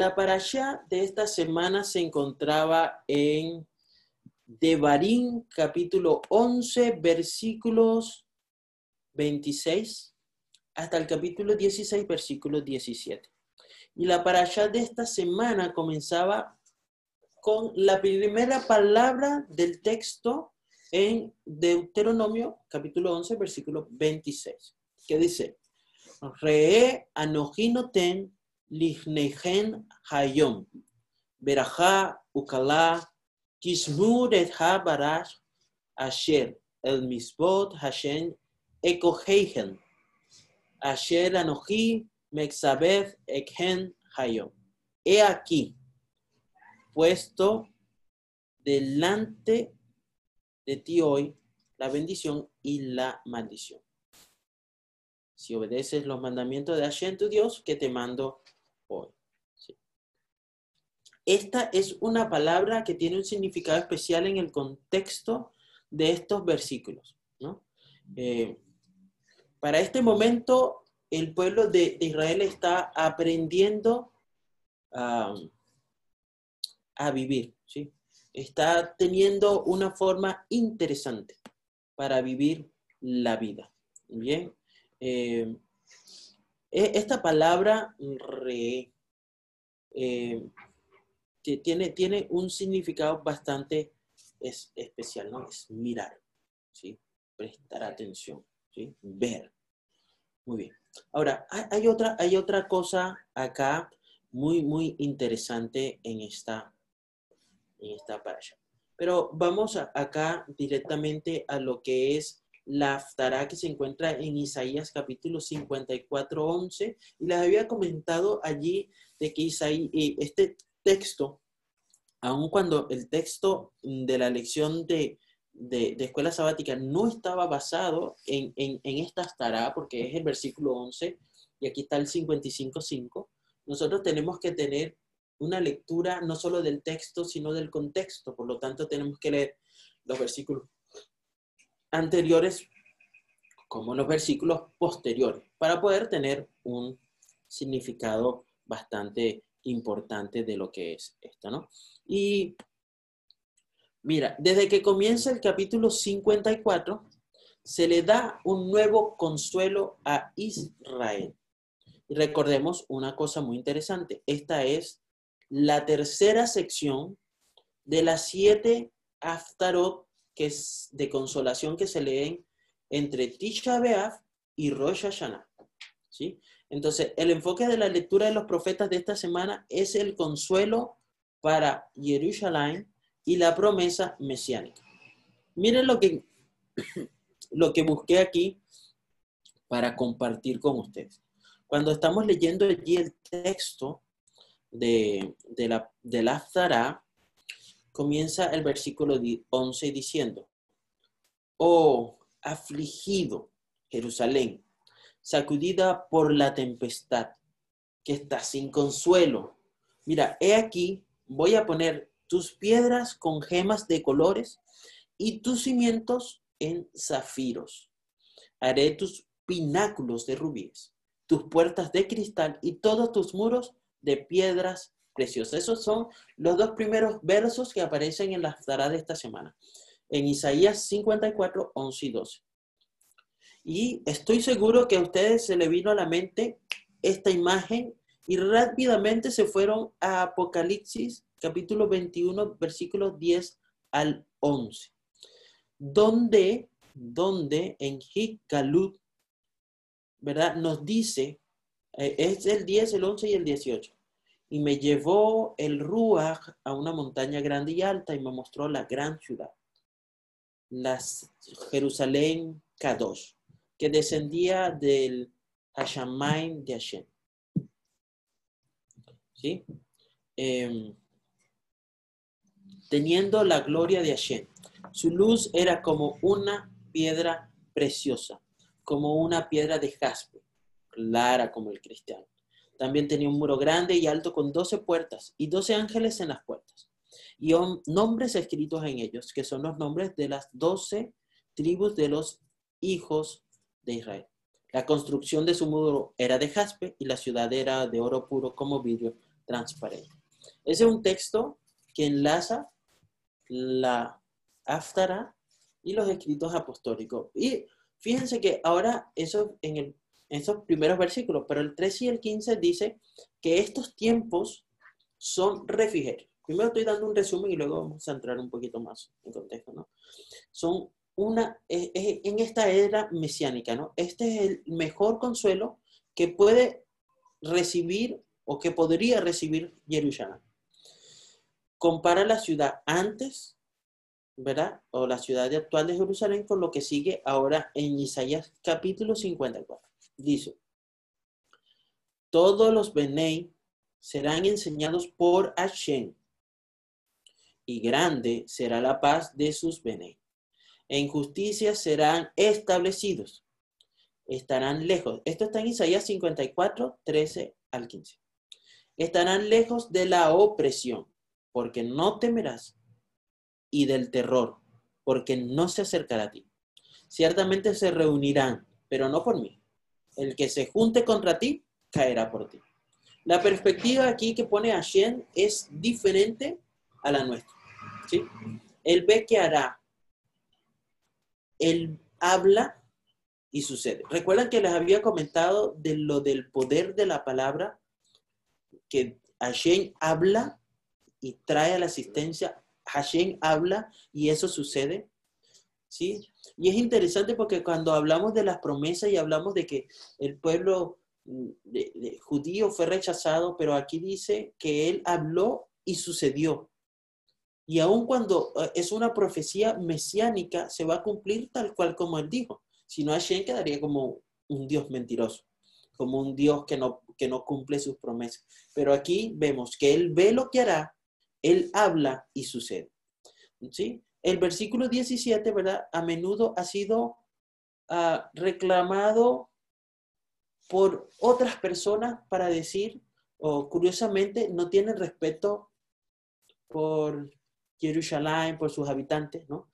La parasha de esta semana se encontraba en Devarim, capítulo 11, versículos 26 hasta el capítulo 16, versículo 17. Y la parasha de esta semana comenzaba con la primera palabra del texto en Deuteronomio, capítulo 11, versículo 26, que dice, Re anojinoten lihnehen hayom, beraja ukala, kismur et ha barash, asher, el misbot hashem ekoheihen, asher anoji mexabeth ekhen hayom. He aquí, puesto delante de ti hoy la bendición y la maldición. Si obedeces los mandamientos de Hashem, tu Dios, que te mando. Esta es una palabra que tiene un significado especial en el contexto de estos versículos. Eh, para este momento, el pueblo de, Israel está aprendiendo a vivir, ¿sí? está teniendo una forma interesante para vivir la vida. Bien, eh, e, esta palabra re, eh, tiene, tiene un significado bastante especial, ¿no? Es mirar, ¿sí? Prestar atención, ¿sí? Ver. Muy bien. Ahora, hay, otra, hay otra cosa acá muy, muy interesante en esta en esta parasha. Pero vamos acá directamente a lo que es la Aftará que se encuentra en Isaías capítulo 54, 11. Y les había comentado allí de que Isaías, este texto, aun cuando el texto de la lección de, de, escuela sabática no estaba basado en, en, en esta Aftará, porque es el versículo 11, y aquí está el 55, 5, nosotros tenemos que tener una lectura no solo del texto, sino del contexto. Por lo tanto, tenemos que leer los versículos anteriores como los versículos posteriores para poder tener un significado bastante importante de lo que es esto, ¿no? Y mira, desde que comienza el capítulo 54, se le da un nuevo consuelo a Israel. Y recordemos una cosa muy interesante, esta es la tercera sección de las siete Aftarot que es de consolación que se leen entre Tisha B'Av y Rosh Hashanah. ¿sí? Entonces, el enfoque de la lectura de los profetas de esta semana es el consuelo para Jerusalén y la promesa mesiánica. Miren lo que, lo que busqué aquí para compartir con ustedes. Cuando estamos leyendo allí el texto, de, de la, del Aftara, comienza el versículo 11 diciendo, Oh, afligido Jerusalén, sacudida por la tempestad, que está sin consuelo. Mira, he aquí, voy a poner tus piedras con gemas de colores y tus cimientos en zafiros. Haré tus pináculos de rubíes, tus puertas de cristal y todos tus muros de piedras preciosas. Esos son los dos primeros versos que aparecen en la Zara de esta semana, en Isaías 54, 11 y 12. Y estoy seguro que a ustedes se le vino a la mente esta imagen y rápidamente se fueron a Apocalipsis capítulo 21, versículos 10 al 11, donde, donde en Hikalut, ¿verdad? Nos dice eh, es el 10, el 11 y el 18. Y me llevó el Ruach a una montaña grande y alta y me mostró la gran ciudad, la Jerusalén Kadosh, que descendía del Hashamain de Hashem. ¿Sí? Em, teniendo la gloria de Hashem. Su luz era como una piedra preciosa, como una piedra de jaspe clara como el cristiano. También tenía un muro grande y alto con doce puertas y doce ángeles en las puertas. Y nombres escritos en ellos, que son los nombres de las doce tribus de los hijos de Israel. La construcción de su muro era de jaspe y la ciudad era de oro puro como vidrio transparente. Ese es un texto que enlaza la Aftara y los escritos apostólicos. Y fíjense que ahora eso en, el, esos primeros versículos, pero el 13 y el 15 dice que estos tiempos son refrigerios. Primero estoy dando un resumen y luego vamos a entrar un poquito más en contexto, ¿no? Son una, en esta era mesiánica, ¿no? Este es el mejor consuelo que puede recibir o que podría recibir Jerusalén. Compara la ciudad antes, ¿verdad? O la ciudad actual de Jerusalén con lo que sigue ahora en Isaías capítulo 54. Dice, todos los Benei serán enseñados por Hashem, y grande será la paz de sus Benei. En justicia serán establecidos, estarán lejos. Esto está en Isaías 54, 13 al 15. Estarán lejos de la opresión, porque no temerás, y del terror, porque no se acercará a ti. Ciertamente se reunirán, pero no por mí. El que se junte contra ti, caerá por ti. La perspectiva aquí que pone Hashem es diferente a la nuestra. ¿sí? Él ve que hará. Él habla y sucede. Recuerdan que les había comentado de lo del poder de la palabra, que Hashem habla y trae a la asistencia. Hashem habla y eso sucede. ¿Sí? Y es interesante porque cuando hablamos de las promesas y hablamos de que el pueblo de, judío fue rechazado, pero aquí dice que él habló y sucedió. Y aun cuando eh, es una profecía mesiánica, se va a cumplir tal cual como él dijo. Si no, Hashem quedaría como un Dios mentiroso, como un Dios que no, que no cumple sus promesas. Pero aquí vemos que él ve lo que hará, él habla y sucede. ¿Sí? El versículo 17, ¿verdad? A menudo ha sido ah, reclamado por otras personas para decir, o curiosamente, no tienen respeto por Jerusalén, por sus habitantes, ¿no?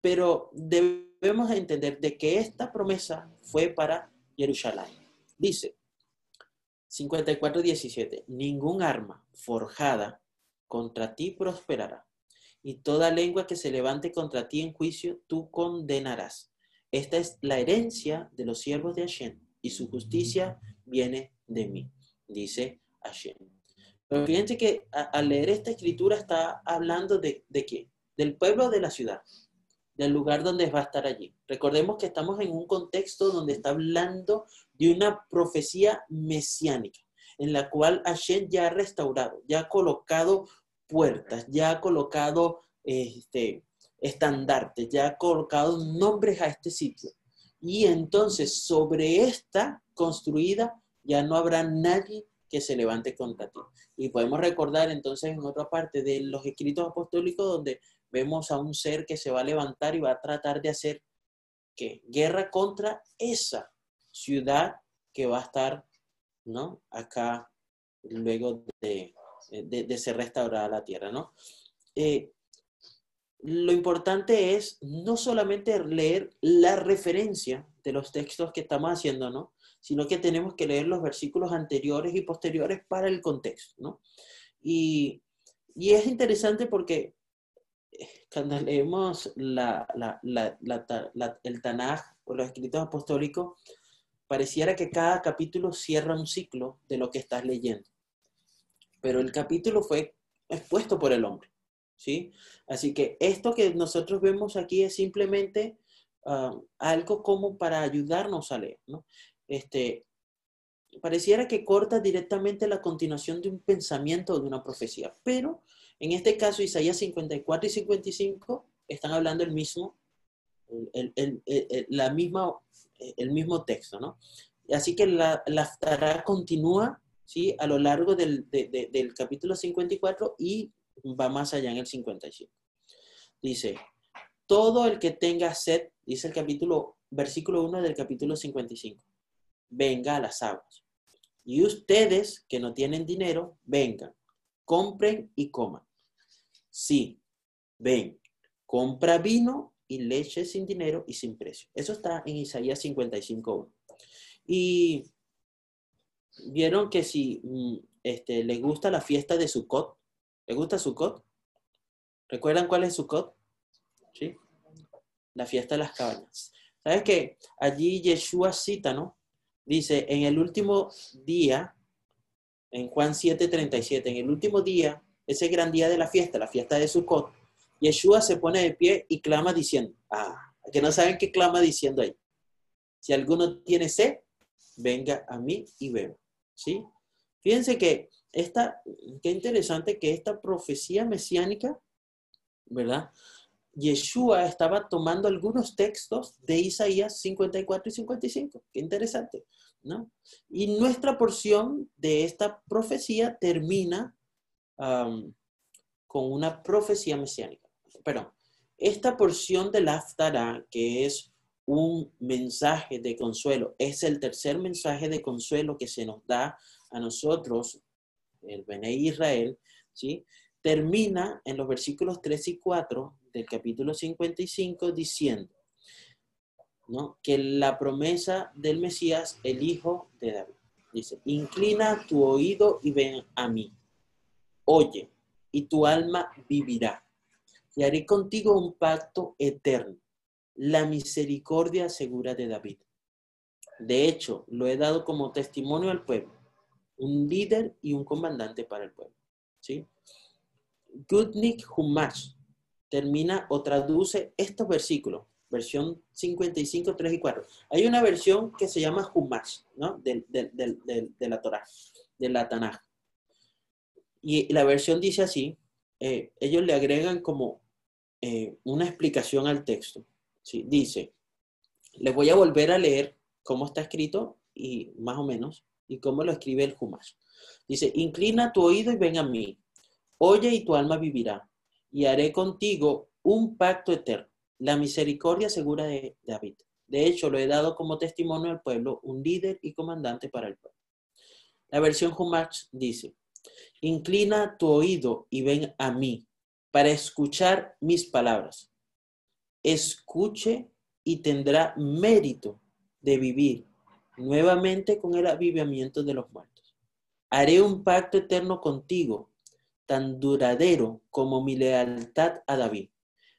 Pero debemos entender de que esta promesa fue para Jerusalén. Dice 54:17, ningún arma forjada contra ti prosperará, y toda lengua que se levante contra ti en juicio, tú condenarás. Esta es la herencia de los siervos de Hashem y su justicia viene de mí, dice Hashem. Pero fíjense que al leer esta escritura está hablando de, de qué? Del pueblo de la ciudad, del lugar donde va a estar allí. Recordemos que estamos en un contexto donde está hablando de una profecía mesiánica, en la cual Hashem ya ha restaurado, ya ha colocado puertas, ya ha colocado este, estandartes, ya ha colocado nombres a este sitio. Y entonces sobre esta construida ya no habrá nadie que se levante contra ti. Y podemos recordar entonces en otra parte de los escritos apostólicos donde vemos a un ser que se va a levantar y va a tratar de hacer que guerra contra esa ciudad que va a estar, ¿no? Acá luego de, de, ser restaurada la tierra, ¿no? Eh, lo importante es no solamente leer la referencia de los textos que estamos haciendo, ¿no? Sino que tenemos que leer los versículos anteriores y posteriores para el contexto, ¿no? Y, es interesante porque eh, cuando leemos la, el Tanaj o los escritos apostólicos, pareciera que cada capítulo cierra un ciclo de lo que estás leyendo. Pero el capítulo fue expuesto por el hombre. ¿sí? Así que esto que nosotros vemos aquí es simplemente ah, algo como para ayudarnos a leer, ¿no? Este, pareciera que corta directamente la continuación de un pensamiento o de una profecía, pero en este caso Isaías 54 y 55 están hablando el mismo, el, la misma, el mismo texto, ¿no? Así que la, la continúa, ¿sí? A lo largo del, del capítulo 54 y va más allá en el 55. Dice, todo el que tenga sed, dice el capítulo, versículo 1 del capítulo 55, venga a las aguas. Y ustedes que no tienen dinero, vengan, compren y coman. Sí, ven, compra vino y leche sin dinero y sin precio. Eso está en Isaías 55.1. Y vieron que si mm, este, les gusta la fiesta de Sukkot, ¿les gusta Sukkot? ¿Recuerdan cuál es Sukkot? ¿Sí? La fiesta de las cabañas. ¿Sabes qué? Allí Yeshua cita, ¿no? Dice, en el último día, en Juan 7:37, en el último día, ese gran día de la fiesta, la fiesta de Sukkot, Yeshua se pone de pie y clama diciendo, ah, que no saben qué clama diciendo ahí. Si alguno tiene sed, venga a mí y beba. ¿Sí? Fíjense que esta, qué interesante que esta profecía mesiánica, ¿verdad? Yeshua estaba tomando algunos textos de Isaías 54 y 55. Qué interesante, ¿no? Y nuestra porción de esta profecía termina con una profecía mesiánica. Pero esta porción del Aftara, que es un mensaje de consuelo, es el tercer mensaje de consuelo que se nos da a nosotros, el Bene Israel, ¿sí? Termina en los versículos 3 y 4 del capítulo 55 diciendo ¿no? que la promesa del Mesías, el Hijo de David, dice, inclina tu oído y ven a mí, oye, y tu alma vivirá, y haré contigo un pacto eterno, la misericordia segura de David. De hecho, lo he dado como testimonio al pueblo, un líder y un comandante para el pueblo. ¿sí? Gutnik Humash termina o traduce estos versículos, versión 55, 3 y 4. Hay una versión que se llama Humash, ¿no? De, la Torah, de la Tanaj. Y la versión dice así, eh, ellos le agregan como eh, una explicación al texto. ¿sí? Dice, les voy a volver a leer cómo está escrito y más o menos, y cómo lo escribe el Humash. Dice, inclina tu oído y ven a mí, oye y tu alma vivirá, y haré contigo un pacto eterno, la misericordia segura de David. De hecho, lo he dado como testimonio al pueblo, un líder y comandante para el pueblo. La versión Humash dice, inclina tu oído y ven a mí para escuchar mis palabras. Escuche y tendrá mérito de vivir nuevamente con el avivamiento de los muertos. Haré un pacto eterno contigo, tan duradero como mi lealtad a David.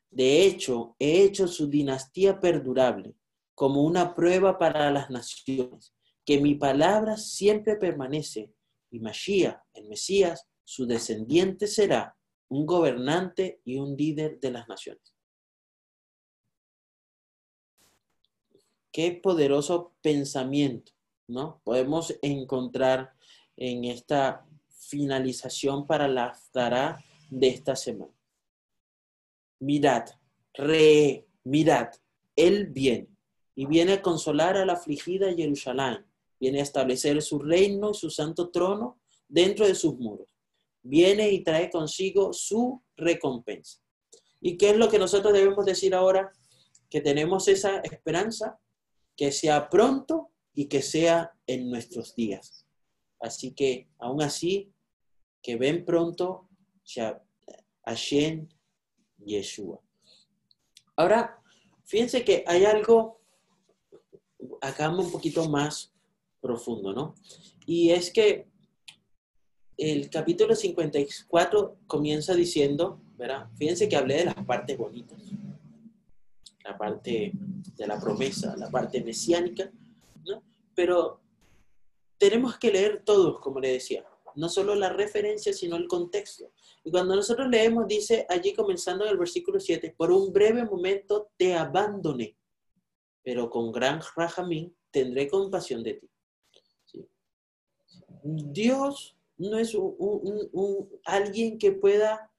De hecho, he hecho su dinastía perdurable como una prueba para las naciones, que mi palabra siempre permanece, y Mashiach, el Mesías, su descendiente será un gobernante y un líder de las naciones. Qué poderoso pensamiento, ¿no? Podemos encontrar en esta finalización para la Zara de esta semana. Mirad, re, mirad, Él viene y viene a consolar a la afligida Jerusalén, viene a establecer su reino y su santo trono dentro de sus muros viene y trae consigo su recompensa. ¿Y qué es lo que nosotros debemos decir ahora? Que tenemos esa esperanza, que sea pronto y que sea en nuestros días. Así que, aún así, que ven pronto Hashem Yeshua. Ahora, fíjense que hay algo acá un poquito más profundo, ¿no? Y es que el capítulo 54 comienza diciendo, ¿verdad? Fíjense que hablé de las partes bonitas, la parte de la promesa, la parte mesiánica, ¿no? Pero tenemos que leer todos, como le decía, no solo la referencia, sino el contexto. Y cuando nosotros leemos, dice allí comenzando en el versículo 7, por un breve momento te abandoné, pero con gran rajamín tendré compasión de ti. Dios no es un, alguien que pueda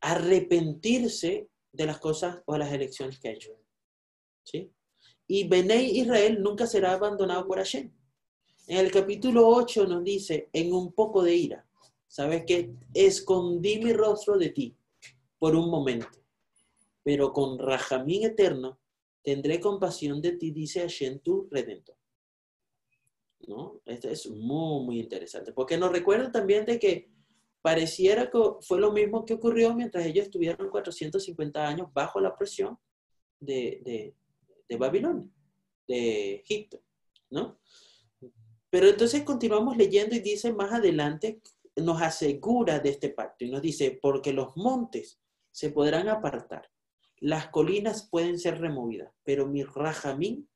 arrepentirse de las cosas o las elecciones que ha hecho. ¿Sí? Y Benei Israel nunca será abandonado por Hashem. En el capítulo 8 nos dice, en un poco de ira, ¿sabes qué? Escondí mi rostro de ti por un momento, pero con rajamín eterno tendré compasión de ti, dice Hashem, tu redentor. ¿no? Esto es muy, muy interesante, porque nos recuerda también de que pareciera que fue lo mismo que ocurrió mientras ellos estuvieron 450 años bajo la presión de, de, de Babilonia, de Egipto, ¿no? Pero entonces continuamos leyendo y dice más adelante, nos asegura de este pacto y nos dice, porque los montes se podrán apartar, las colinas pueden ser removidas, pero mi rajamín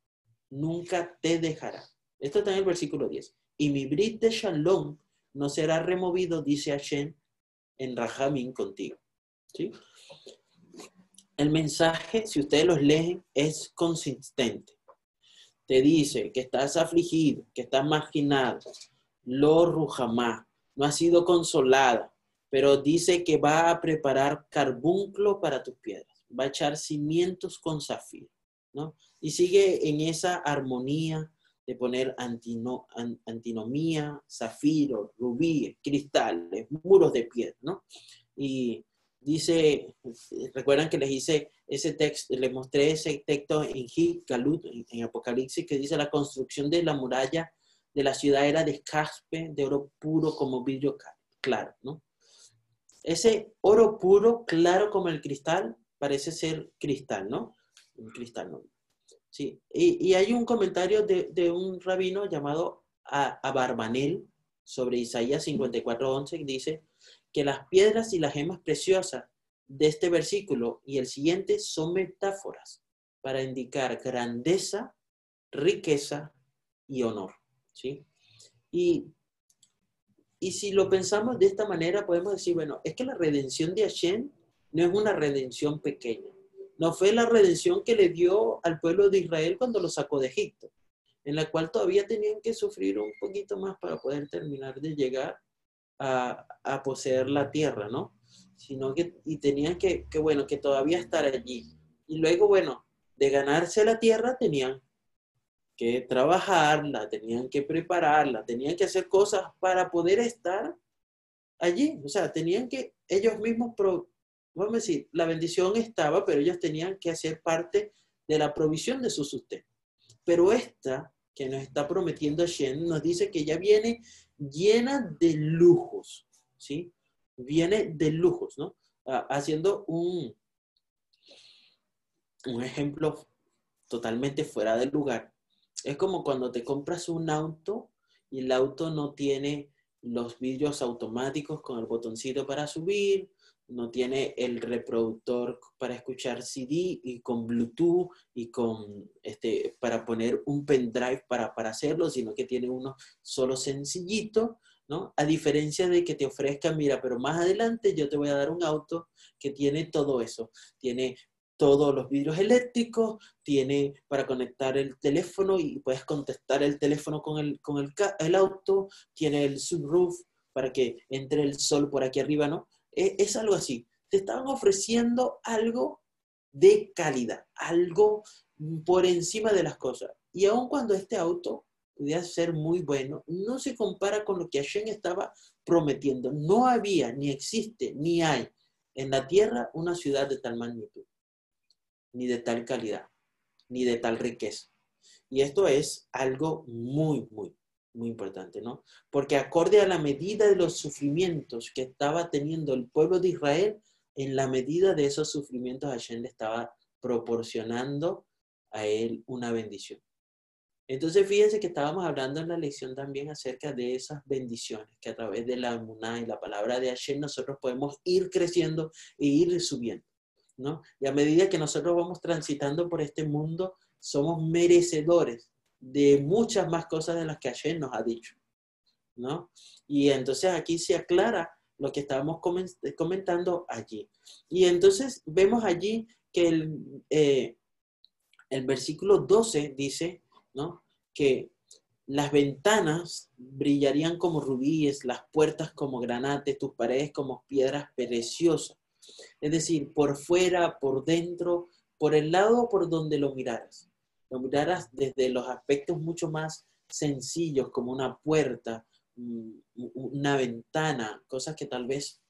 nunca te dejará. Esto está en el versículo 10. Y mi brit de shalom no será removido, dice Hashem, en rajamín contigo. ¿Sí? El mensaje, si ustedes los leen, es consistente. Te dice que estás afligido, que estás marginado, lo rujamá, no has sido consolada, pero dice que va a preparar carbunclo para tus piedras, va a echar cimientos con zafiro, ¿no? Y sigue en esa armonía de poner antinomía, zafiro, rubíes, cristales, muros de piedra, ¿no? Y dice, recuerdan que les hice ese texto, les mostré ese texto en Gil, Galut, en, Apocalipsis, que dice la construcción de la muralla de la ciudad era de caspe, de oro puro como vidrio claro, ¿no? Ese oro puro, claro como el cristal, parece ser cristal, ¿no? Un cristal, ¿no? Sí. Y, hay un comentario de, un rabino llamado Abarbanel sobre Isaías 54.11 que dice que las piedras y las gemas preciosas de este versículo y el siguiente son metáforas para indicar grandeza, riqueza y honor. ¿sí? Y, y si lo pensamos de esta manera, podemos decir, bueno, es que la redención de Hashem no es una redención pequeña. No fue la redención que le dio al pueblo de Israel cuando lo sacó de Egipto, en la cual todavía tenían que sufrir un poquito más para poder terminar de llegar a, poseer la tierra, ¿no? Sino que, y tenían que, que, bueno, que todavía estar allí. Y luego, bueno, de ganarse la tierra tenían que trabajarla, tenían que prepararla, tenían que hacer cosas para poder estar allí. O sea, tenían que ellos mismos, vamos a decir, la bendición estaba, pero ellos tenían que hacer parte de la provisión de su sustento. Pero esta que nos está prometiendo Shen nos dice que ya viene llena de lujos, ¿sí? Viene de lujos, ¿no? Ah, haciendo un, un ejemplo totalmente fuera del lugar es como cuando te compras un auto y el auto no tiene los vidrios automáticos con el botoncito para subir, no tiene el reproductor para escuchar CD y con Bluetooth y con este para poner un pendrive para, para hacerlo, sino que tiene uno solo sencillito, ¿no? A diferencia de que te ofrezcan, mira, pero más adelante yo te voy a dar un auto que tiene todo eso. Tiene todos los vidrios eléctricos, tiene para conectar el teléfono y puedes contestar el teléfono con el, con el, auto, tiene el sunroof para que entre el sol por aquí arriba, ¿no? Es, es algo así. Te estaban ofreciendo algo de calidad, algo por encima de las cosas. Y aun cuando este auto pudiera ser muy bueno, no se compara con lo que Hashem estaba prometiendo. No había, ni existe, ni hay en la tierra una ciudad de tal magnitud ni de tal calidad, ni de tal riqueza. Y esto es algo muy, muy, muy importante, ¿no? Porque acorde a la medida de los sufrimientos que estaba teniendo el pueblo de Israel, en la medida de esos sufrimientos Hashem le estaba proporcionando a él una bendición. Entonces, fíjense que estábamos hablando en la lección también acerca de esas bendiciones, que a través de la Muná y la palabra de Hashem nosotros podemos ir creciendo e ir subiendo. Y a medida que nosotros vamos transitando por este mundo, somos merecedores de muchas más cosas de las que ayer nos ha dicho, ¿no? Y entonces aquí se aclara lo que estábamos comentando allí. Y entonces vemos allí que el, eh, el versículo 12 dice, ¿no? Que las ventanas brillarían como rubíes, las puertas como granates, tus paredes como piedras preciosas. Es decir, por fuera, por dentro, por el lado por donde lo miraras. Lo miraras desde los aspectos mucho más sencillos, como una puerta, mm, una ventana, cosas que tal vez,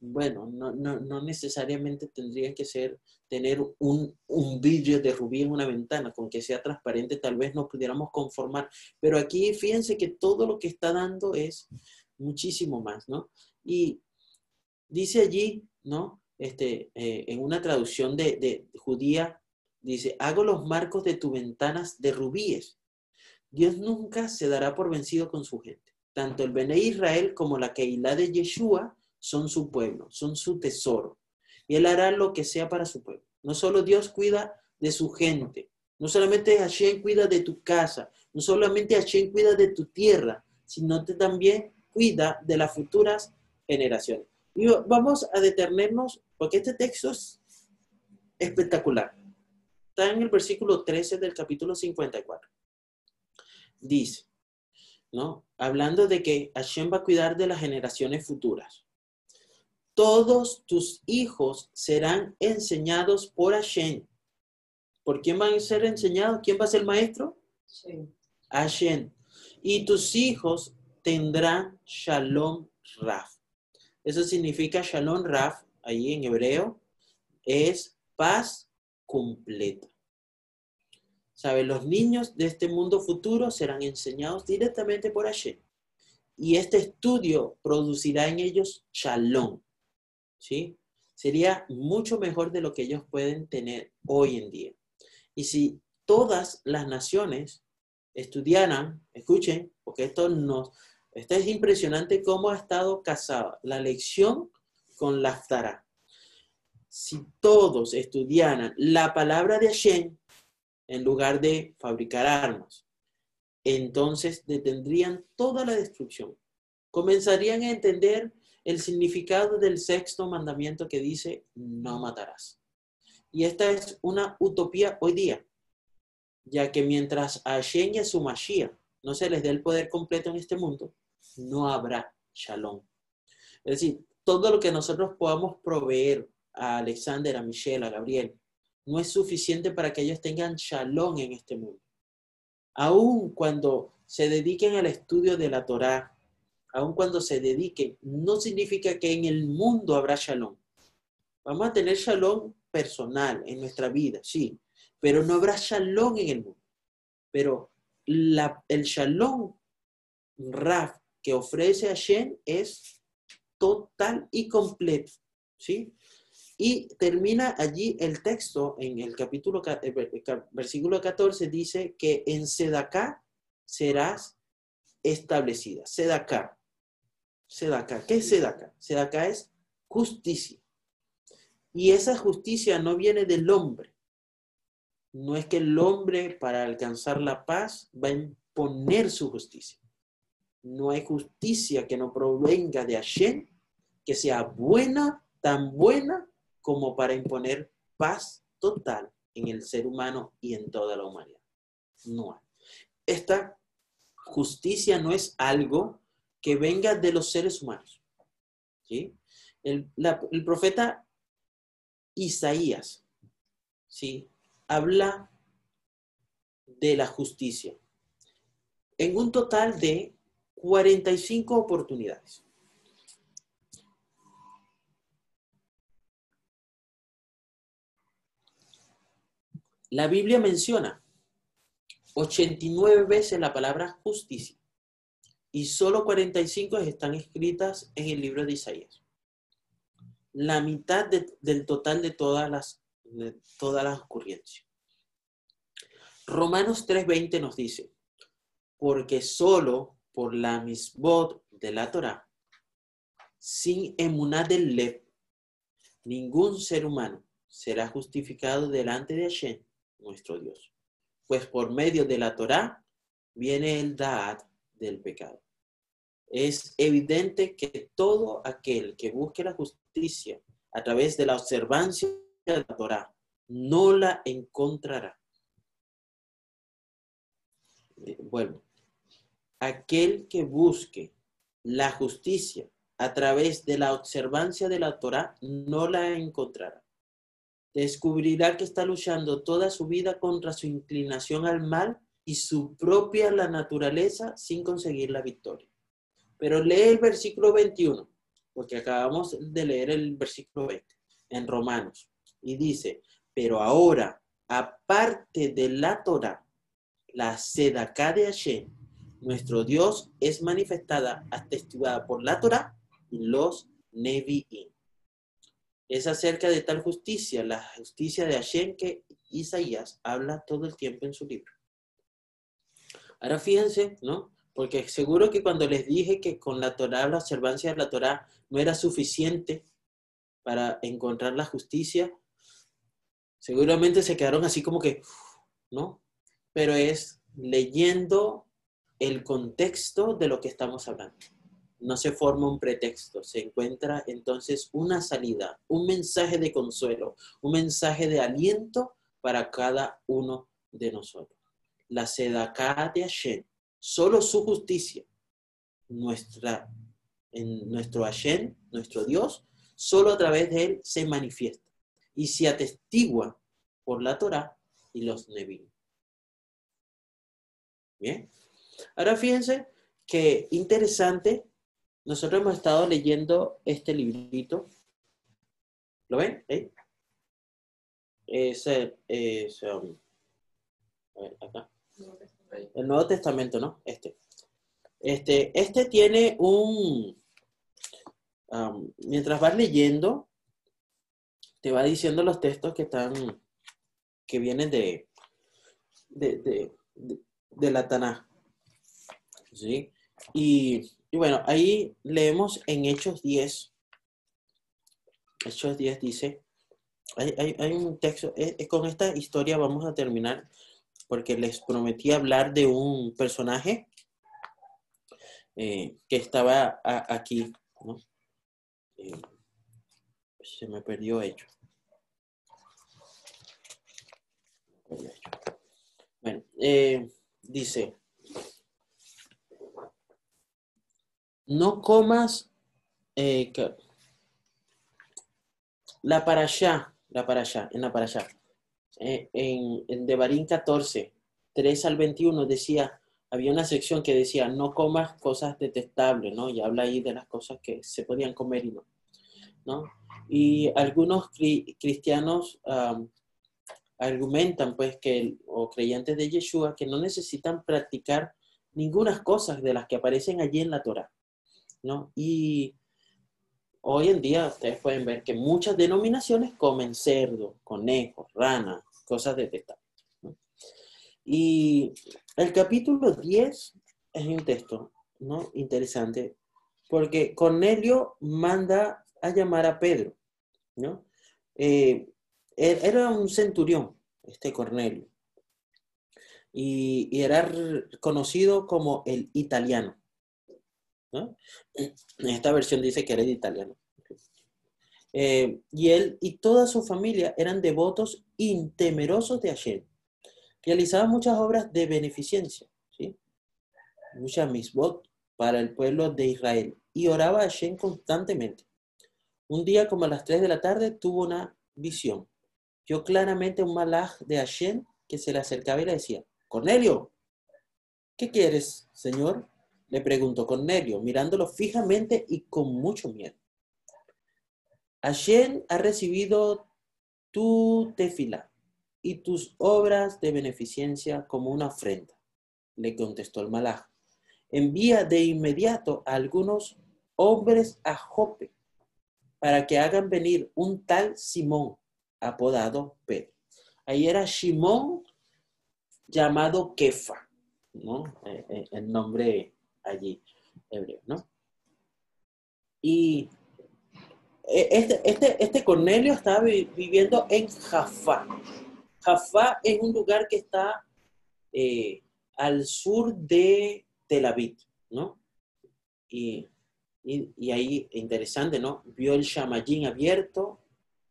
bueno, no, necesariamente tendrían que ser, tener un, un vidrio de rubí en una ventana, con que sea transparente tal vez nos pudiéramos conformar, pero aquí fíjense que todo lo que está dando es muchísimo más, ¿no? Y dice allí ¿no? Este, eh, en una traducción de, judía, dice, hago los marcos de tus ventanas de rubíes. Dios nunca se dará por vencido con su gente. Tanto el Bene Israel como la Keilah de Yeshua son su pueblo, son su tesoro. Y Él hará lo que sea para su pueblo. No solo Dios cuida de su gente, no solamente Hashem cuida de tu casa, no solamente Hashem cuida de tu tierra, sino que también cuida de las futuras generaciones. Y vamos a detenernos, porque este texto es espectacular. Está en el versículo 13 del capítulo 54. Dice, ¿no? Hablando de que Hashem va a cuidar de las generaciones futuras. Todos tus hijos serán enseñados por Hashem. ¿Por quién van a ser enseñados? ¿Quién va a ser maestro? Sí. Hashem. Y tus hijos tendrán Shalom Raf. Eso significa Shalom Raf, ahí en hebreo, es paz completa. ¿Sabe? Los niños de este mundo futuro serán enseñados directamente por Hashem. Y este estudio producirá en ellos shalom. ¿Sí? Sería mucho mejor de lo que ellos pueden tener hoy en día. Y si todas las naciones estudiaran, escuchen, porque esto nos, esto es impresionante cómo ha estado casada la lección con la. Si todos estudiaran la palabra de Hashem en lugar de fabricar armas, entonces detendrían toda la destrucción. Comenzarían a entender el significado del sexto mandamiento que dice, no matarás. Y esta es una utopía hoy día, ya que mientras Hashem y su Mashiach no se les dé el poder completo en este mundo, no habrá shalom. Es decir, todo lo que nosotros podamos proveer a Alexander, a Michelle, a Gabriel, no es suficiente para que ellos tengan shalom en este mundo. Aun cuando se dediquen al estudio de la Torá, aun cuando se dediquen, no significa que en el mundo habrá shalom. Vamos a tener shalom personal en nuestra vida, sí, pero no habrá shalom en el mundo. Pero el shalom Raf que ofrece Hashem es total y completo, ¿sí? Y termina allí el texto en el capítulo, versículo 14, dice que en Sedaká serás establecida. Sedaká. ¿Qué es Sedaká? Sedaká es justicia. Y esa justicia no viene del hombre. No es que el hombre para alcanzar la paz va a imponer su justicia. No hay justicia que no provenga de Hashem, que sea buena, tan buena como para imponer paz total en el ser humano y en toda la humanidad. No hay. Esta justicia no es algo que venga de los seres humanos. ¿sí? El, el profeta Isaías ¿sí? Habla de la justicia en un total de 45 oportunidades. La Biblia menciona 89 veces la palabra justicia y solo 45 están escritas en el libro de Isaías. La mitad del total de todas las, de todas las ocurrencias. Romanos 3:20 nos dice, porque solo por la misbot de la Torah, sin emuná del lev, ningún ser humano será justificado delante de Hashem nuestro Dios. Pues por medio de la Torá viene el Da'at del pecado. Es evidente que todo aquel que busque la justicia a través de la observancia la Torá no la encontrará. Bueno, aquel que busque la justicia a través de la observancia de la Torá no la encontrará descubrirá que está luchando toda su vida contra su inclinación al mal y su propia la naturaleza sin conseguir la victoria. Pero lee el versículo 21, porque acabamos de leer el versículo 20 en Romanos, y dice, pero ahora, aparte de la Torah, la sedacá de Hashem, nuestro Dios es manifestada, atestiguada por la Torah y los Nevi'im es acerca de tal justicia, la justicia de Hashem que Isaías habla todo el tiempo en su libro. Ahora fíjense, ¿no? Porque seguro que cuando les dije que con la Torah, la observancia de la Torah no era suficiente para encontrar la justicia, seguramente se quedaron así como que, ¿no? Pero es leyendo el contexto de lo que estamos hablando. No se forma un pretexto, se encuentra entonces una salida, un mensaje de consuelo, un mensaje de aliento para cada uno de nosotros. La sedaká de Hashem, solo su justicia, nuestra, en nuestro Hashem, nuestro Dios, solo a través de él se manifiesta y se atestigua por la Torah y los Nevim. Bien. Ahora fíjense que interesante, nosotros hemos estado leyendo este librito. ¿Lo ven? ¿Eh? Es, es um, acá. El Nuevo Testamento, ¿no? Este. Este, este tiene un, um, mientras vas leyendo, te va diciendo los textos que están, que vienen de, de, de, la Tanaj. ¿Sí? Y, y, bueno, ahí leemos en Hechos 10. Hechos 10 dice, hay, un texto, con esta historia vamos a terminar porque les prometí hablar de un personaje eh, que estaba aquí, eh, se me perdió hecho. Bueno, eh, dice, no comas la para allá, la para allá, en la para allá. Eh, en, en Devarín 14, 3 al 21 decía, había una sección que decía, no comas cosas detestables, ¿no? Y habla ahí de las cosas que se podían comer y no, ¿no? Y algunos cristianos argumentan, pues, que, o creyentes de Yeshua, que no necesitan practicar ninguna cosas de las que aparecen allí en la Torah, ¿no? Y hoy en día ustedes pueden ver que muchas denominaciones comen cerdo, conejo, rana, cosas detestables. Y el capítulo 10 es un texto ¿no? interesante porque Cornelio manda a llamar a Pedro. Eh, era un centurión, este Cornelio, y, era conocido como el italiano. ¿no? Esta versión dice que era el italiano. Eh, y él y toda su familia eran devotos intemerosos de Hashem. Realizaba muchas obras de beneficencia, ¿sí? muchas misbot para el pueblo de Israel y oraba a Hashem constantemente. Un día, como a las 3 de la tarde, tuvo una visión. Vio claramente un malaj de Hashem que se le acercaba y le decía: Cornelio, ¿qué quieres, señor? Le preguntó Cornelio, mirándolo fijamente y con mucho miedo. Hashem ha recibido tu tefila y tus obras de beneficencia como una ofrenda, le contestó el malaj. Envía de inmediato a algunos hombres a Jope para que hagan venir un tal Simón, apodado Pedro. Ahí era Simón llamado Kefa, ¿no? Eh, eh, el nombre allí hebreo, ¿no? Y eh, este, este, este Cornelio estaba viviendo en Jaffa. Jaffa es un lugar que está al sur de Tel Aviv, ¿no? Y, y, ahí, interesante, ¿no? Vio el Shamayín abierto,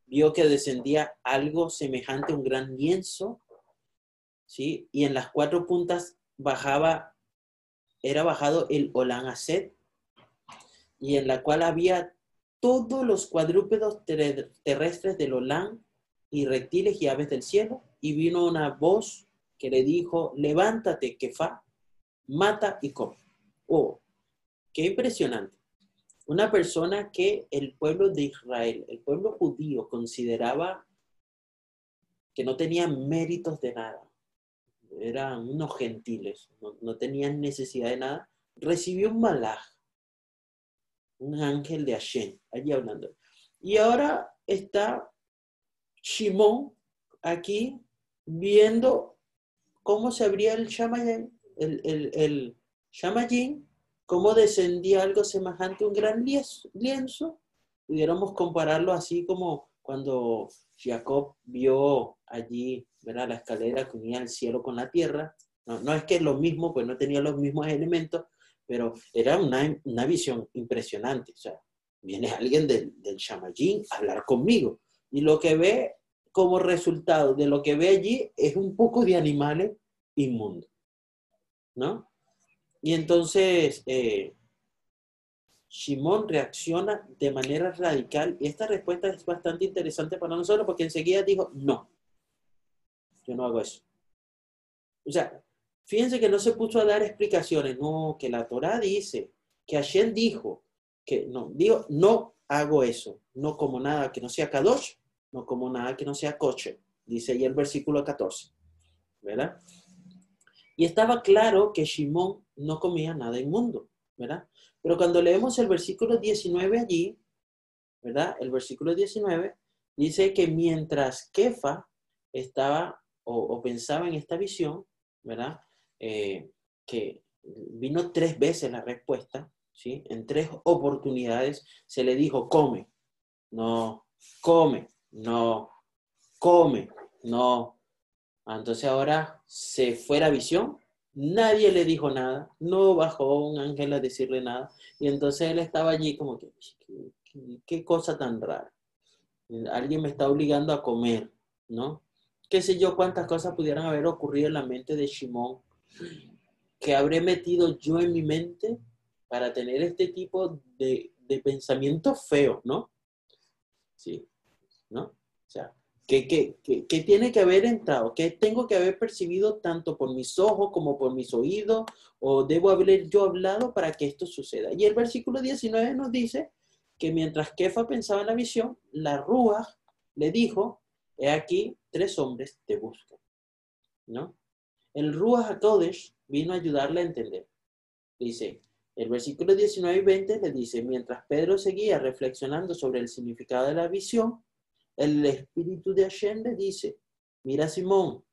vio que descendía algo semejante a un gran lienzo, ¿sí? Y en las cuatro puntas bajaba, era bajado el Olan Aset, y en la cual había todos los cuadrúpedos terrestres del Olán y reptiles y aves del cielo, y vino una voz que le dijo, levántate, Kefa, mata y come. Oh, qué impresionante. Una persona que el pueblo de Israel, el pueblo judío, consideraba que no tenían méritos de nada, eran unos gentiles, no, no tenían necesidad de nada, recibió un malaj un ángel de Hashem, allí hablando. Y ahora está Shimon aquí viendo cómo se abría el Shamayim, el, el, el cómo descendía algo semejante a un gran lienzo. Pudiéramos compararlo así como cuando Jacob vio allí ¿verdad? la escalera que unía el cielo con la tierra. No, es que es lo mismo, pues no tenía los mismos elementos, pero era una, una visión impresionante. O sea, viene alguien del, del Shamayín a hablar conmigo. Y lo que ve como resultado de lo que ve allí es un poco de animales inmundos. ¿No? Y entonces eh, Shimon reacciona de manera radical y esta respuesta es bastante interesante para nosotros porque enseguida dijo, no, yo no hago eso. O sea, fíjense que no se puso a dar explicaciones, no, que la Torah dice, que Hashem dijo, que no, digo, no hago eso, no como nada que no sea Kadosh, no como nada que no sea coche, dice ahí el versículo 14, ¿verdad? Y estaba claro que Shimón no comía nada inmundo, ¿verdad? Pero cuando leemos el versículo 19 allí, ¿verdad? El versículo 19 dice que mientras Kefa estaba o, pensaba en esta visión, ¿verdad? Eh, que vino tres veces la respuesta, ¿sí? En tres oportunidades se le dijo, come, no, come, no, come, no. Ah, entonces ahora se fue la visión, nadie le dijo nada, no bajó un ángel a decirle nada, y entonces él estaba allí como que, qué, cosa tan rara. Alguien me está obligando a comer, ¿no? Qué sé yo cuántas cosas pudieran haber ocurrido en la mente de Shimón, que habré metido yo en mi mente para tener este tipo de, de pensamiento feo, ¿no? Sí, ¿no? O sea, ¿qué, qué, tiene que haber entrado? ¿Qué tengo que haber percibido tanto por mis ojos como por mis oídos? ¿O debo haber yo hablado para que esto suceda? Y el versículo 19 nos dice que mientras Kefa pensaba en la visión, la Rúa le dijo, he aquí, tres hombres te buscan, ¿no? El Ruach HaKodesh vino a ayudarle a entender. Dice, el versículo 19 y 20 le dice, mientras Pedro seguía reflexionando sobre el significado de la visión, el espíritu de Hashem dice, mira Simón,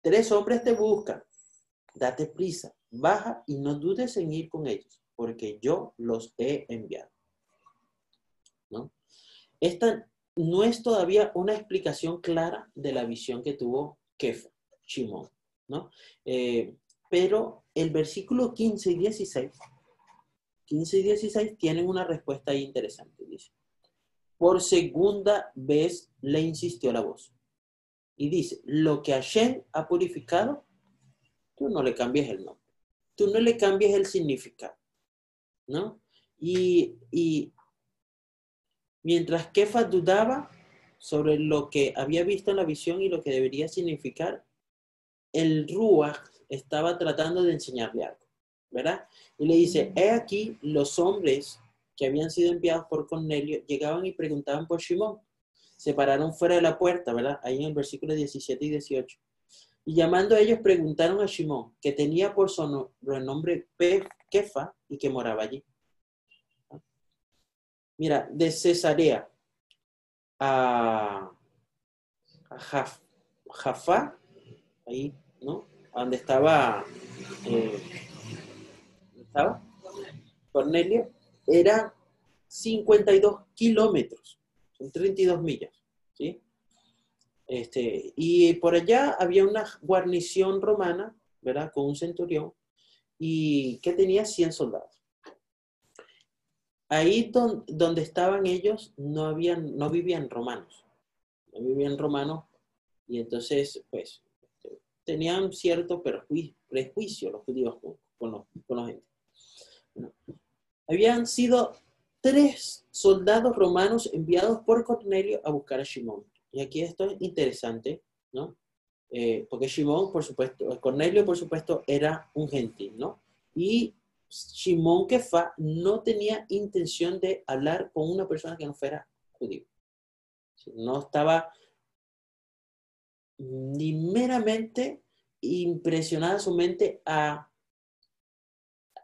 tres hombres te buscan, date prisa, baja y no dudes en ir con ellos, porque yo los he enviado. ¿No? Esta no es todavía una explicación clara de la visión que tuvo Kefa, Simón, ¿no? Eh, pero el versículo 15 y 16 15 y 16 tienen una respuesta ahí interesante. Dice, por segunda vez le insistió la voz. Y dice, lo que Hashem ha purificado, tú no le cambies el nombre. Tú no le cambies el significado. ¿No? Y, y mientras Kefa dudaba sobre lo que había visto en la visión y lo que debería significar, el Ruach estaba tratando de enseñarle algo. ¿verdad? Y le dice, he aquí los hombres que habían sido enviados por Cornelio llegaban y preguntaban por Simón. Se pararon fuera de la puerta, ¿verdad? Ahí en el versículo 17 y 18. Y llamando a ellos preguntaron a Simón, que tenía por su nombre Kefa y que moraba allí. Mira, de Cesarea a, a Jaffa, ahí, ¿no? Donde estaba eh, estaba Cornelio, era 52 kilómetros, son 32 millas, ¿sí? Este, y por allá había una guarnición romana, ¿verdad? Con un centurión, y que tenía 100 soldados. Ahí donde estaban ellos no, habían, no vivían romanos, no vivían romanos, y entonces, pues, tenían cierto prejuicio los judíos con, los, con la gente. Habían sido tres soldados romanos enviados por Cornelio a buscar a Simón. Y aquí esto es interesante, ¿no? Eh, porque Simón, por supuesto, Cornelio, por supuesto, era un gentil, ¿no? Y Simón Kefa no tenía intención de hablar con una persona que no fuera judío. No estaba ni meramente impresionada su mente a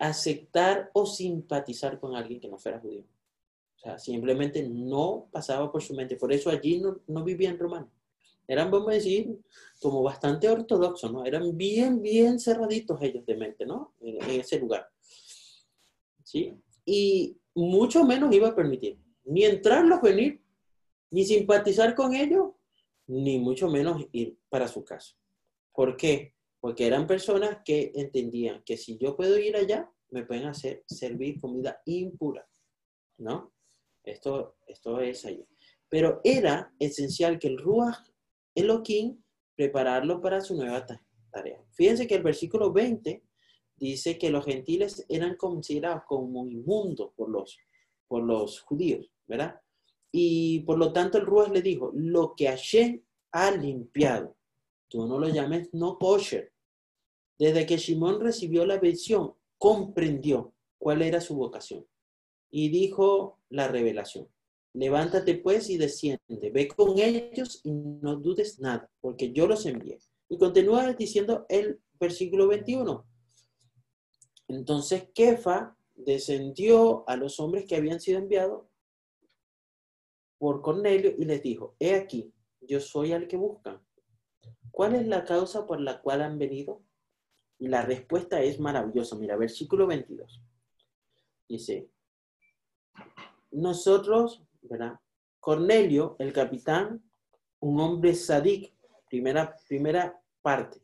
aceptar o simpatizar con alguien que no fuera judío. O sea, simplemente no pasaba por su mente. Por eso allí no, no vivían romanos. Eran, vamos a decir, como bastante ortodoxos, ¿no? Eran bien, bien cerraditos ellos de mente, ¿no? En, ese lugar. ¿Sí? Y mucho menos iba a permitir ni entrarlos venir, ni simpatizar con ellos, ni mucho menos ir para su casa. ¿Por qué? Porque eran personas que entendían que si yo puedo ir allá, me pueden hacer servir comida impura, ¿no? Esto, esto es ahí. Pero era esencial que el Ruach Elohim prepararlo para su nueva tarea. Fíjense que el versículo 20 dice que los gentiles eran considerados como inmundos por los, por los judíos, ¿verdad? Y por lo tanto el Ruach le dijo, lo que Hashem ha limpiado, tú no lo llames no kosher. Desde que Shimón recibió la visión, comprendió cuál era su vocación. Y dijo la revelación, levántate pues y desciende, ve con ellos y no dudes nada, porque yo los envié. Y continúa diciendo el versículo 21. Entonces Kefa descendió a los hombres que habían sido enviados por Cornelio y les dijo, he aquí, yo soy al que buscan. ¿Cuál es la causa por la cual han venido? Y la respuesta es maravillosa. Mira, versículo 22. Dice, nosotros, ¿verdad? Cornelio, el capitán, un hombre sadik, primera, primera parte.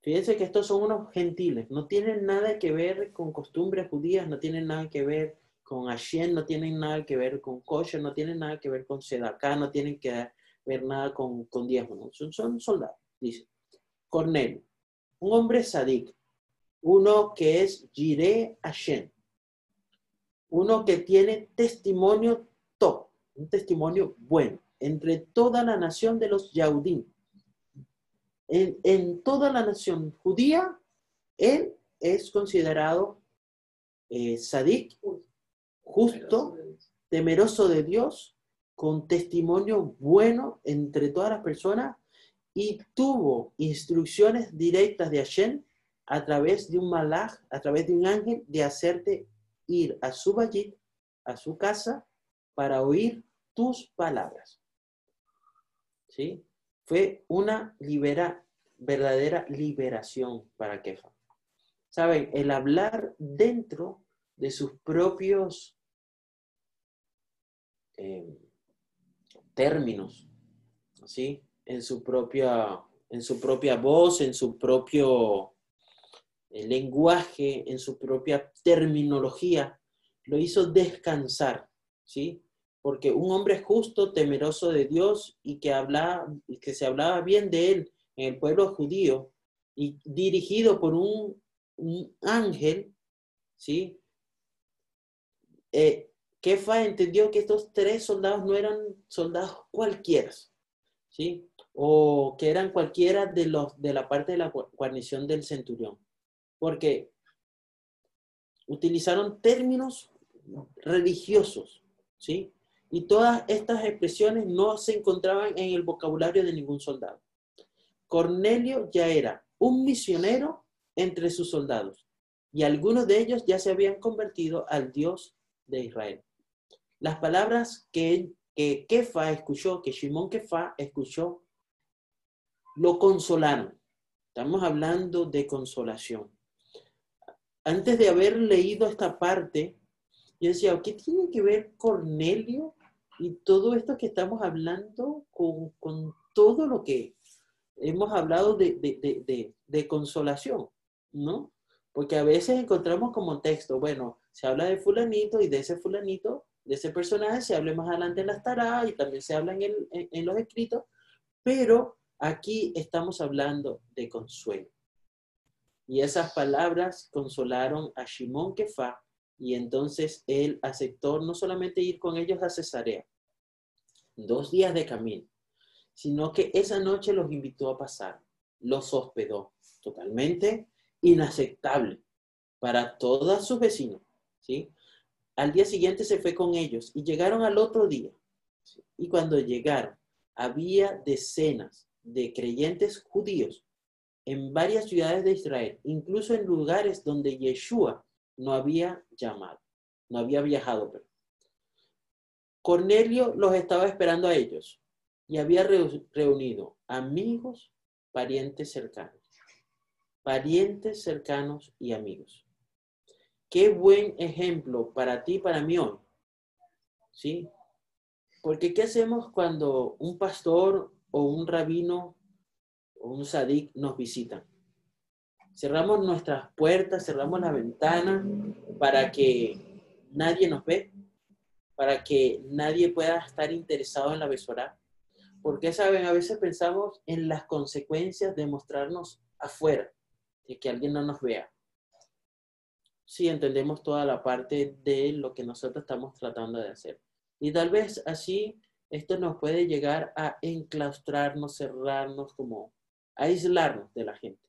Fíjense que estos son unos gentiles, no tienen nada que ver con costumbres judías, no tienen nada que ver con Hashem, no tienen nada que ver con kosher, no tienen nada que ver con Sedaká, no tienen que ver nada con, con diezmo, son, son soldados, dice. Cornelio, un hombre sadik, uno que es Jireh Hashem, uno que tiene testimonio top, un testimonio bueno, entre toda la nación de los Yaudín. En, en toda la nación judía, él es considerado eh, sadik, justo, temeroso de Dios, con testimonio bueno entre todas las personas y tuvo instrucciones directas de Hashem a través de un malach, a través de un ángel, de hacerte ir a su vallit, a su casa, para oír tus palabras. ¿Sí? Fue una libera, verdadera liberación para Kefa. Saben, el hablar dentro de sus propios eh, términos, ¿sí? En su propia, en su propia voz, en su propio eh, lenguaje, en su propia terminología, lo hizo descansar, ¿sí? Porque un hombre justo, temeroso de Dios y que, que se hablaba bien de él en el pueblo judío y dirigido por un, un ángel, ¿sí? Eh, Kefa entendió que estos tres soldados no eran soldados cualquiera, ¿sí? O que eran cualquiera de, los, de la parte de la guarnición del centurión, porque utilizaron términos religiosos, ¿sí? Y todas estas expresiones no se encontraban en el vocabulario de ningún soldado. Cornelio ya era un misionero entre sus soldados y algunos de ellos ya se habían convertido al Dios de Israel. Las palabras que, que Kefa escuchó, que Shimón Kefa escuchó lo consolaron. Estamos hablando de consolación. Antes de haber leído esta parte, yo decía, ¿qué tiene que ver Cornelio y todo esto que estamos hablando con, todo lo que hemos hablado de, de, consolación? ¿No? Porque a veces encontramos como texto, bueno, se habla de fulanito y de ese fulanito, de ese personaje, se habla más adelante en las taras y también se habla en, en los escritos, pero Aquí estamos hablando de consuelo. Y esas palabras consolaron a Shimón Kefa y entonces él aceptó no solamente ir con ellos a Cesarea, dos días de camino, sino que esa noche los invitó a pasar, los hospedó, totalmente inaceptable para todos sus vecinos, ¿sí? Al día siguiente se fue con ellos y llegaron al otro día. Y cuando llegaron, había decenas de creyentes judíos en varias ciudades de Israel, incluso en lugares donde Yeshua no había llamado, no había viajado. Cornelio los estaba esperando a ellos. y había reunido amigos, parientes cercanos. Parientes cercanos y amigos. Qué buen ejemplo para ti para mí hoy. ¿Sí? Porque ¿qué hacemos cuando un pastor o un rabino o un sadik nos visitan? Cerramos nuestras puertas, cerramos la ventana para que nadie nos ve, para que nadie pueda estar interesado en la besora. Porque, ¿saben? A veces pensamos en las consecuencias de mostrarnos afuera, de que alguien no nos vea. Sí, entendemos toda la parte de lo que nosotros estamos tratando de hacer. Y tal vez así esto nos puede llegar a enclaustrarnos, cerrarnos, como aislarnos de la gente.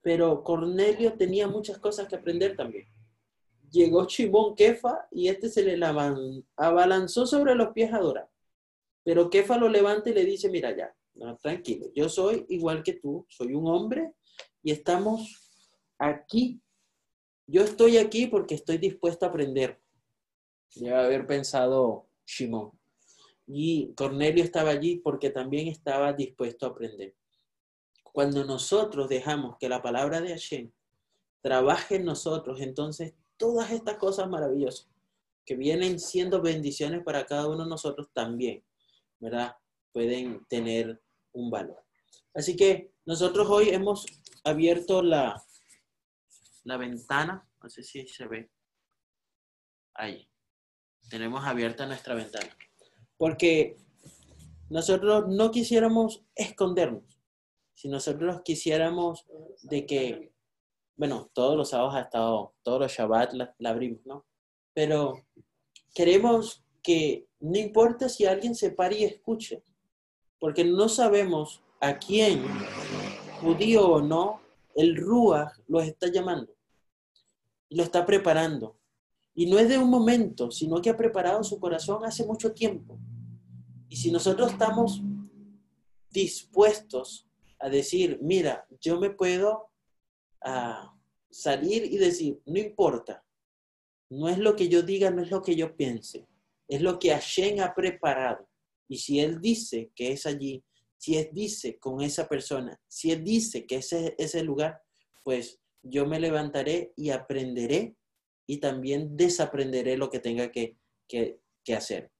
Pero Cornelio tenía muchas cosas que aprender también. Llegó Chimón Kefa y este se le abalanzó sobre los pies a Dora. Pero Kefa lo levanta y le dice, mira ya, tranquilo, yo soy igual que tú, soy un hombre y estamos aquí. Yo estoy aquí porque estoy dispuesto a aprender. Debe haber pensado Shimon. Y Cornelio estaba allí porque también estaba dispuesto a aprender. Cuando nosotros dejamos que la palabra de Hashem trabaje en nosotros, entonces todas estas cosas maravillosas que vienen siendo bendiciones para cada uno de nosotros también, ¿verdad? Pueden tener un valor. Así que nosotros hoy hemos abierto la, la ventana, no sé si se ve ahí tenemos abierta nuestra ventana. Porque nosotros no quisiéramos escondernos. Si nosotros quisiéramos de que, bueno, todos los sábados ha estado, todos los Shabbat la, abrimos, ¿no? Pero queremos que no importa si alguien se pare y escuche, porque no sabemos a quién, judío o no, el Ruach los está llamando y lo está preparando. Y no es de un momento, sino que ha preparado su corazón hace mucho tiempo. Y si nosotros estamos dispuestos a decir, mira, yo me puedo ah, salir y decir, no importa, no es lo que yo diga, no es lo que yo piense, es lo que Hashem ha preparado. Y si Él dice que es allí, si Él dice con esa persona, si Él dice que ese es el lugar, pues yo me levantaré y aprenderé y también desaprenderé lo que tenga que, hacer.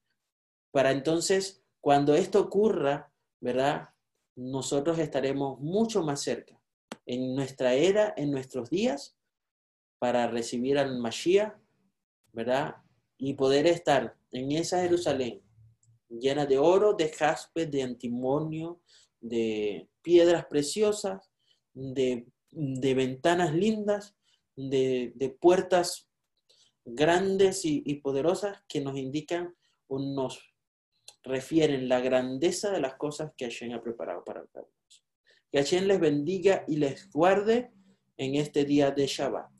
Para entonces, cuando esto ocurra, ¿verdad? Nosotros estaremos mucho más cerca en nuestra era, en nuestros días, para recibir al Mashiach, ¿verdad? Y poder estar en esa Jerusalén llena de oro, de jaspe, de antimonio, de piedras preciosas, de, ventanas lindas, de, de puertas grandes y, poderosas que nos indican o nos refieren la grandeza de las cosas que Hashem ha preparado para nosotros. Que Hashem les bendiga y les guarde en este día de Shabbat.